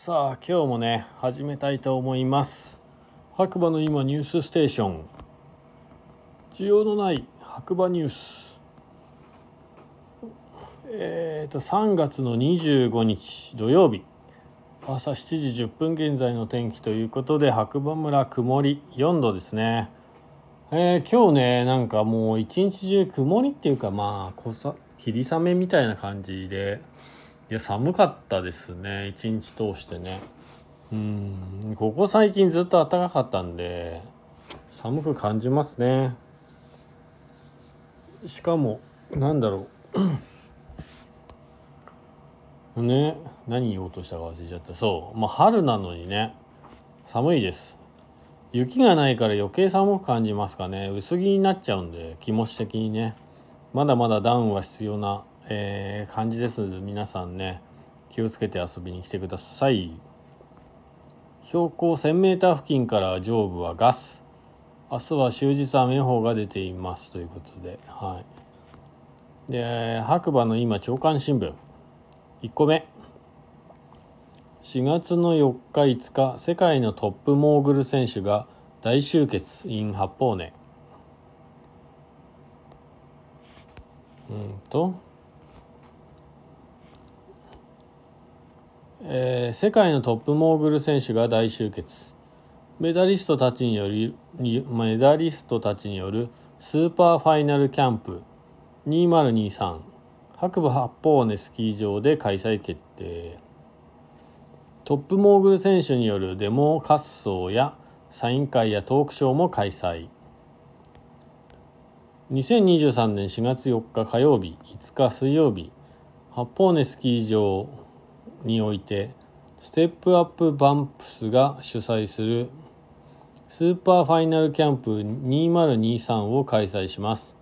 さあ今日もね始めたいと思います。白馬の今ニュースステーション。需要のない白馬ニュース。えっ、ー、と3月の25日土曜日。朝7時10分現在の天気ということで白馬村曇り4度ですね。えー、今日ねなんかもう一日中曇りっていうかまあ小さ霧雨みたいな感じでいや寒かったですね。一日通してね。うん。ここ最近ずっと暖かかったんで寒く感じますね。しかもなんだろう。ね何言おうとしたか忘れちゃった。そう。まあ春なのにね寒いです。雪がないから余計寒く感じますかね。薄着になっちゃうんで気持ち的にね。まだまだダウンは必要なえー、感じです。皆さんね気をつけて遊びに来てください。標高 1000m 付近から上部はガス。明日は終日雨予報が出ていますということではい。で白馬の今朝刊新聞。1個目。4月の4日5日世界のトップモーグル選手が大集結。in 八方根。うんと。えー、世界のトップモーグル選手が大集結。メダリストたちによりメダリストたちによるスーパーファイナルキャンプ。2023白馬八方根スキー場で開催決定。トップモーグル選手によるデモ滑走やサイン会やトークショーも開催。2023年4月4日火曜日5日水曜日。八方根スキー場においてステップアップバンプスが主催するスーパーファイナルキャンプ2023を開催します。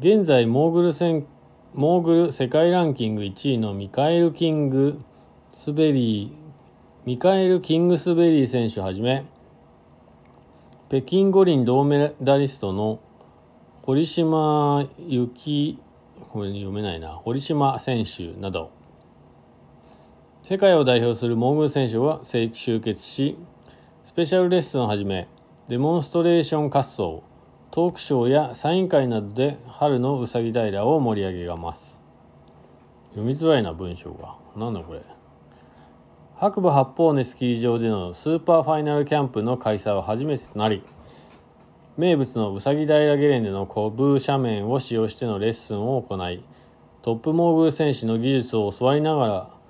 現在モーグル戦モーグル世界ランキング1位のミカエル・キングスベリーミカエル・キングスベリー選手はじめ北京五輪銅メダリストの堀島幸これ読めないな。堀島選手など世界を代表するモーグル選手は正規集結しスペシャルレッスンをはじめデモンストレーション滑走トークショーやサイン会などで春のうさぎ平を盛り上げます。読みづらいな文章が。なんだこれ。白馬八方根スキー場でのスーパーファイナルキャンプの開催は初めてとなり名物のうさぎ平ゲレンデのコブ斜面を使用してのレッスンを行いトップモーグル選手の技術を教わりながら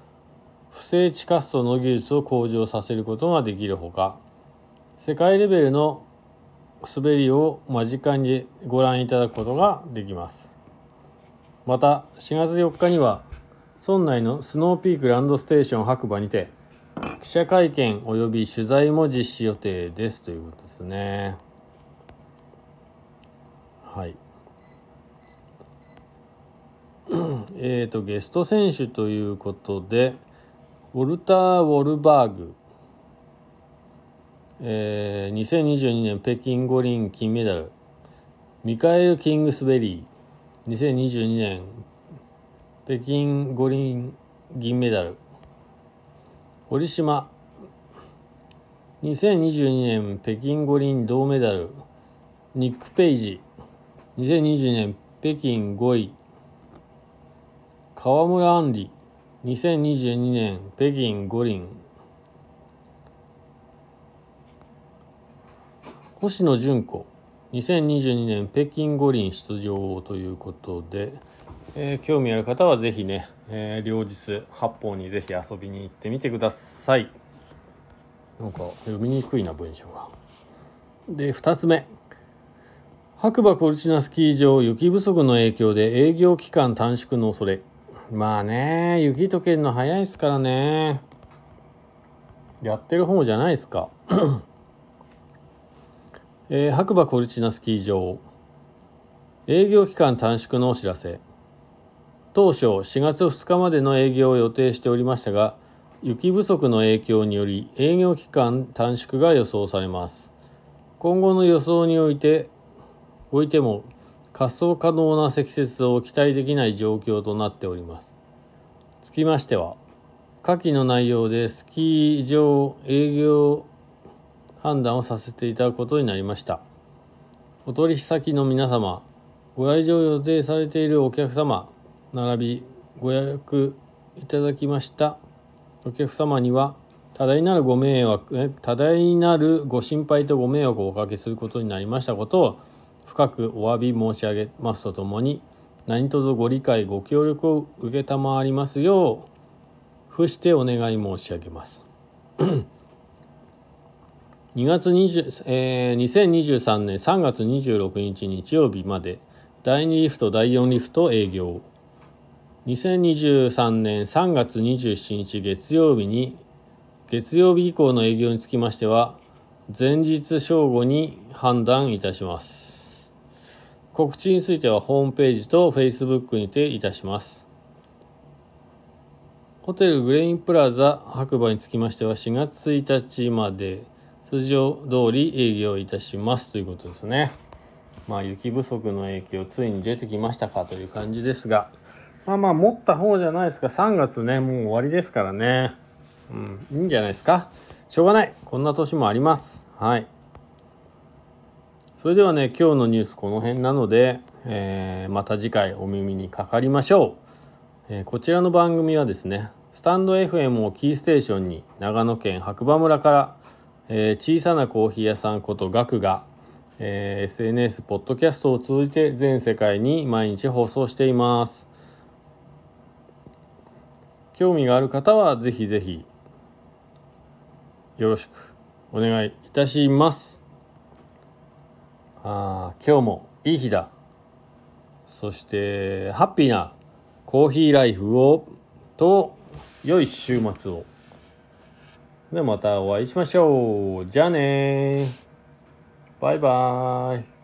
不正地滑走の技術を向上させることができるほか世界レベルの滑りを間近にご覧いただくことができます。また4月4日には村内のスノーピークランドステーション白馬にて記者会見及び取材も実施予定ですということですね。はい。えっとゲスト選手ということでウォルター・ウォルバーグ、えー、2022年北京五輪金メダル。ミカエル・キングスベリー。2022年北京五輪銀メダル。堀島2022年北京五輪銅メダル。ニック・ペイジ。2022年北京5位。川村あんり。2022年北京五輪。星野純子。2022年北京五輪出場ということで、えー、興味ある方はぜひね、えー、両日八方にぜひ遊びに行ってみてください。なんか読みにくいな文章が。で2つ目。白馬コルチナスキー場雪不足の影響で営業期間短縮の恐れ。まあね雪解けるの早いですからね。やってる方じゃないですか。えー、白馬コルチナスキー場。営業期間短縮のお知らせ。当初4月2日までの営業を予定しておりましたが雪不足の影響により営業期間短縮が予想されます。今後の予想においておいても滑走可能な積雪を期待できない状況となっております。つきましては、下記の内容でスキー場営業判断をさせていただくことになりましたお取引先の皆様ご来場予定されているお客様並びご予約いただきましたお客様には多大なるご迷惑多大なるご心配とご迷惑をおかけすることになりましたことを深くお詫び申し上げますとともに何卒ご理解ご協力を承りますよう付してお願い申し上げます。2月20、えー、2023年3月26日日曜日まで第2リフト第4リフト営業。2023年3月27日月曜日に月曜日以降の営業につきましては前日正午に判断いたします。告知についてはホームページと Facebook にていたします。ホテルグレインプラザ白馬につきましては4月1日まで通常通り営業いたしますということですね。まあ雪不足の影響ついに出てきましたかという感じですが。まあまあ持った方じゃないですか。3月ねもう終わりですからね。うんいいんじゃないですか。しょうがない。こんな年もあります。はい。それではね今日のニュースこの辺なので、えー、また次回お耳にかかりましょう、えー、こちらの番組はですねスタンド FM をキーステーションに長野県白馬村から、えー、小さなコーヒー屋さんことガクが、えー、SNS ポッドキャストを通じて全世界に毎日放送しています。興味がある方はぜひぜひよろしくお願いいたします。あ今日もいい日だ。そしてハッピーなコーヒーライフをと良い週末を。でまたお会いしましょう。じゃあねバイバーイ。